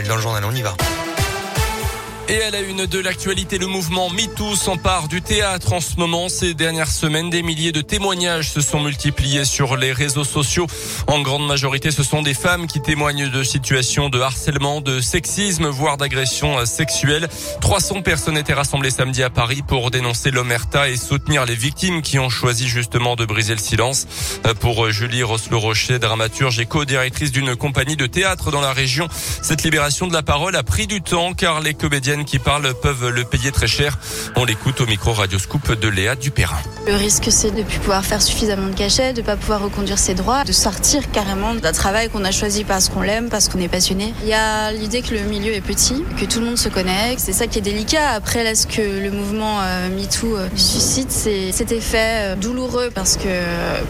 dans le journal. On y va. Et à la une de l'actualité, le mouvement MeToo s'empare du théâtre en ce moment. Ces dernières semaines, des milliers de témoignages se sont multipliés sur les réseaux sociaux. En grande majorité, ce sont des femmes qui témoignent de situations de harcèlement, de sexisme, voire d'agression sexuelle. 300 personnes étaient rassemblées samedi à Paris pour dénoncer l'omerta et soutenir les victimes qui ont choisi justement de briser le silence. Pour Julie Roslo-Rocher, dramaturge et co-directrice d'une compagnie de théâtre dans la région, cette libération de la parole a pris du temps car les qui parlent peuvent le payer très cher. On l'écoute au micro Radio Scoop de Léa Dupérin. Le risque, c'est de ne plus pouvoir faire suffisamment de cachets, de ne pas pouvoir reconduire ses droits, de sortir carrément d'un travail qu'on a choisi parce qu'on l'aime, parce qu'on est passionné. Il y a l'idée que le milieu est petit, que tout le monde se connaît, c'est ça qui est délicat. Après, là, ce que le mouvement euh, MeToo euh, suscite, c'est cet effet euh, douloureux parce que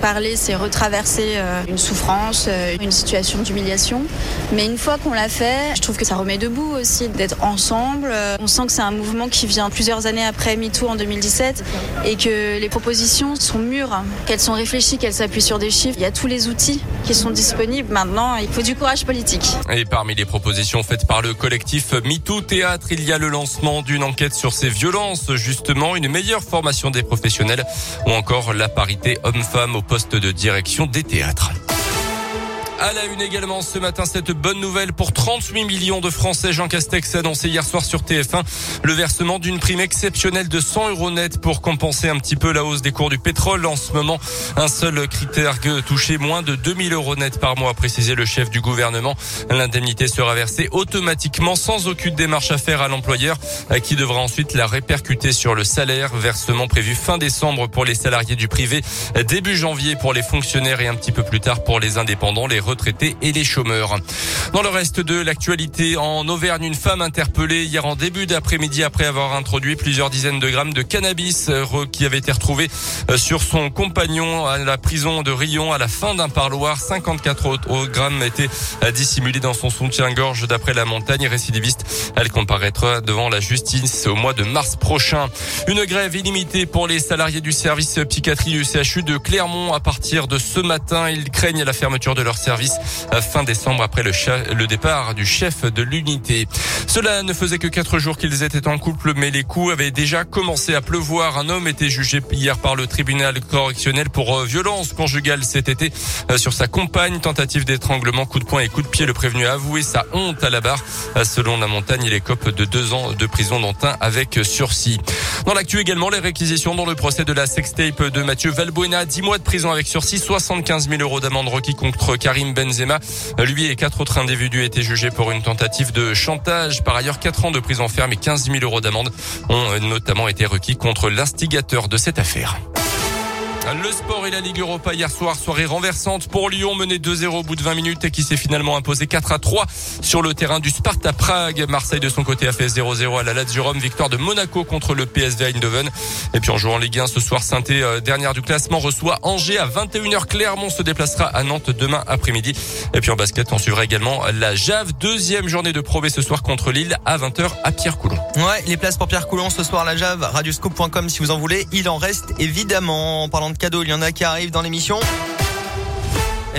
parler, c'est retraverser une souffrance, une situation d'humiliation. Mais une fois qu'on l'a fait, je trouve que ça remet debout aussi d'être ensemble, on sent que c'est un mouvement qui vient plusieurs années après MeToo en 2017 et que les propositions sont mûres, qu'elles sont réfléchies, qu'elles s'appuient sur des chiffres. Il y a tous les outils qui sont disponibles. Maintenant, il faut du courage politique. Et parmi les propositions faites par le collectif MeToo Théâtre, il y a le lancement d'une enquête sur ces violences, justement, une meilleure formation des professionnels ou encore la parité homme-femme au poste de direction des théâtres. À la une également ce matin, cette bonne nouvelle pour 38 millions de Français. Jean Castex a annoncé hier soir sur TF1 le versement d'une prime exceptionnelle de 100 euros net pour compenser un petit peu la hausse des cours du pétrole. En ce moment, un seul critère que toucher moins de 2000 euros net par mois, a précisé le chef du gouvernement. L'indemnité sera versée automatiquement sans aucune démarche à faire à l'employeur qui devra ensuite la répercuter sur le salaire. Versement prévu fin décembre pour les salariés du privé, début janvier pour les fonctionnaires et un petit peu plus tard pour les indépendants. Les retraités et les chômeurs. Dans le reste de l'actualité, en Auvergne, une femme interpellée hier en début d'après-midi après avoir introduit plusieurs dizaines de grammes de cannabis euh, qui avait été retrouvé euh, sur son compagnon à la prison de Rion à la fin d'un parloir. 54 grammes étaient euh, dissimulés dans son soutien-gorge d'après la montagne récidiviste. Elle comparaîtra devant la justice au mois de mars prochain. Une grève illimitée pour les salariés du service psychiatrie du CHU de Clermont à partir de ce matin. Ils craignent la fermeture de leur service fin décembre après le, le départ du chef de l'unité. Cela ne faisait que quatre jours qu'ils étaient en couple, mais les coups avaient déjà commencé à pleuvoir. Un homme était jugé hier par le tribunal correctionnel pour euh, violence conjugale cet été euh, sur sa compagne, tentative d'étranglement, coup de poing et coup de pied. Le prévenu a avoué sa honte à la barre. Euh, selon la montagne, il écope de deux ans de prison dont un avec sursis. Dans l'actu également, les réquisitions dans le procès de la sextape de Mathieu Valbuena. 10 mois de prison avec sursis, 75 000 euros d'amende requis contre Karim Benzema. Lui et quatre autres individus étaient jugés pour une tentative de chantage. Par ailleurs, quatre ans de prison ferme et 15 000 euros d'amende ont notamment été requis contre l'instigateur de cette affaire. Le sport et la Ligue Europa hier soir, soirée renversante pour Lyon, mené 2-0 au bout de 20 minutes et qui s'est finalement imposé 4 à 3 sur le terrain du Sparta Prague. Marseille de son côté a fait 0-0 à la Lazio Rome, victoire de Monaco contre le PSV Eindhoven. Et puis en jouant en Ligue 1 ce soir, saint euh, dernière du classement, reçoit Angers à 21h. Clermont se déplacera à Nantes demain après-midi. Et puis en basket, on suivra également la Jave, deuxième journée de Pro ce soir contre Lille à 20h à Pierre-Coulon. Ouais, les places pour Pierre-Coulon ce soir, la Jave, radioscope.com si vous en voulez. Il en reste évidemment. En parlant il y en a qui arrivent dans l'émission.